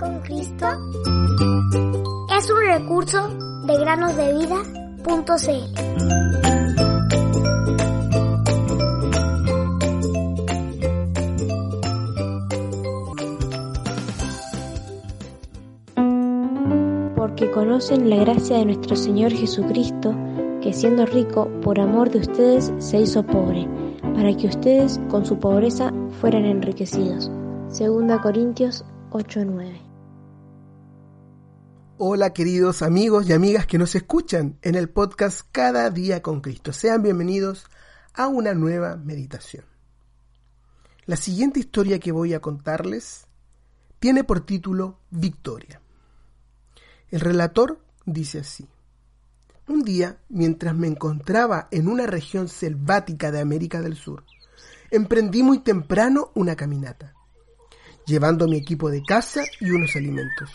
con Cristo es un recurso de granosdevida.cl. Porque conocen la gracia de nuestro Señor Jesucristo, que siendo rico, por amor de ustedes se hizo pobre, para que ustedes con su pobreza fueran enriquecidos. Segunda Corintios 8:9. Hola queridos amigos y amigas que nos escuchan en el podcast Cada día con Cristo. Sean bienvenidos a una nueva meditación. La siguiente historia que voy a contarles tiene por título Victoria. El relator dice así. Un día, mientras me encontraba en una región selvática de América del Sur, emprendí muy temprano una caminata llevando mi equipo de caza y unos alimentos.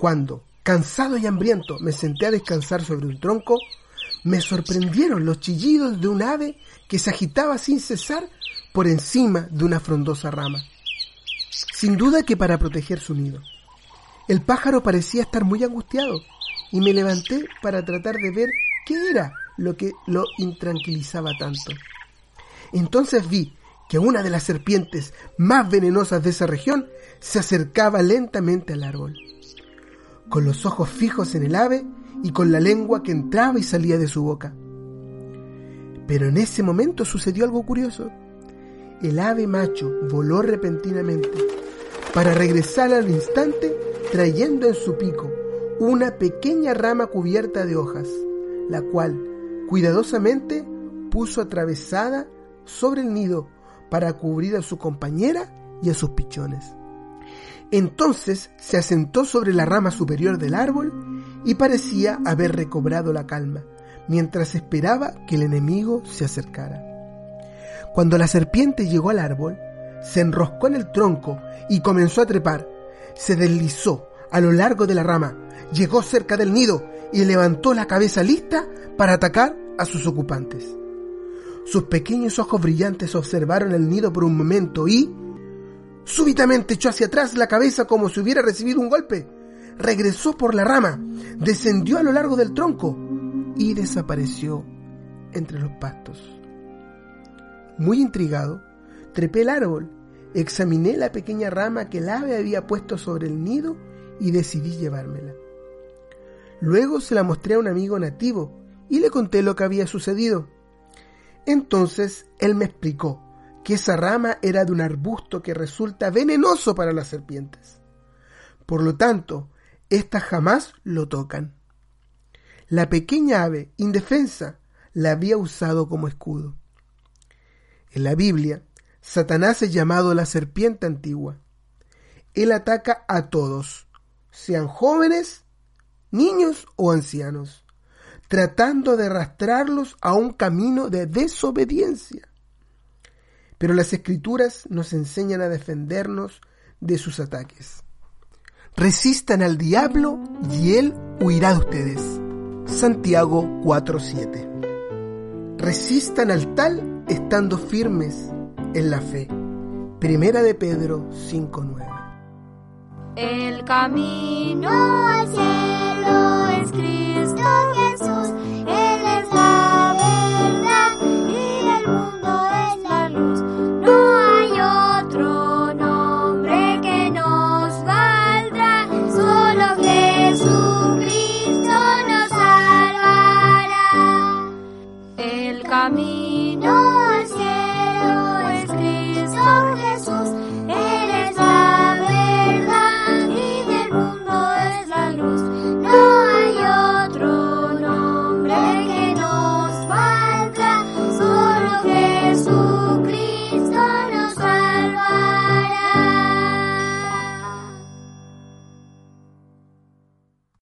Cuando, cansado y hambriento, me senté a descansar sobre un tronco, me sorprendieron los chillidos de un ave que se agitaba sin cesar por encima de una frondosa rama. Sin duda que para proteger su nido. El pájaro parecía estar muy angustiado y me levanté para tratar de ver qué era lo que lo intranquilizaba tanto. Entonces vi que una de las serpientes más venenosas de esa región se acercaba lentamente al árbol. Con los ojos fijos en el ave y con la lengua que entraba y salía de su boca. Pero en ese momento sucedió algo curioso. El ave macho voló repentinamente para regresar al instante trayendo en su pico una pequeña rama cubierta de hojas, la cual cuidadosamente puso atravesada sobre el nido para cubrir a su compañera y a sus pichones. Entonces se asentó sobre la rama superior del árbol y parecía haber recobrado la calma, mientras esperaba que el enemigo se acercara. Cuando la serpiente llegó al árbol, se enroscó en el tronco y comenzó a trepar. Se deslizó a lo largo de la rama, llegó cerca del nido y levantó la cabeza lista para atacar a sus ocupantes. Sus pequeños ojos brillantes observaron el nido por un momento y... Súbitamente echó hacia atrás la cabeza como si hubiera recibido un golpe. Regresó por la rama, descendió a lo largo del tronco y desapareció entre los pastos. Muy intrigado, trepé el árbol, examiné la pequeña rama que el ave había puesto sobre el nido y decidí llevármela. Luego se la mostré a un amigo nativo y le conté lo que había sucedido. Entonces él me explicó que esa rama era de un arbusto que resulta venenoso para las serpientes. Por lo tanto, éstas jamás lo tocan. La pequeña ave, indefensa, la había usado como escudo. En la Biblia, Satanás es llamado la serpiente antigua. Él ataca a todos, sean jóvenes, niños o ancianos tratando de arrastrarlos a un camino de desobediencia. Pero las escrituras nos enseñan a defendernos de sus ataques. Resistan al diablo y él huirá de ustedes. Santiago 4:7. Resistan al tal estando firmes en la fe. Primera de Pedro 5:9. El camino al cielo es el camino.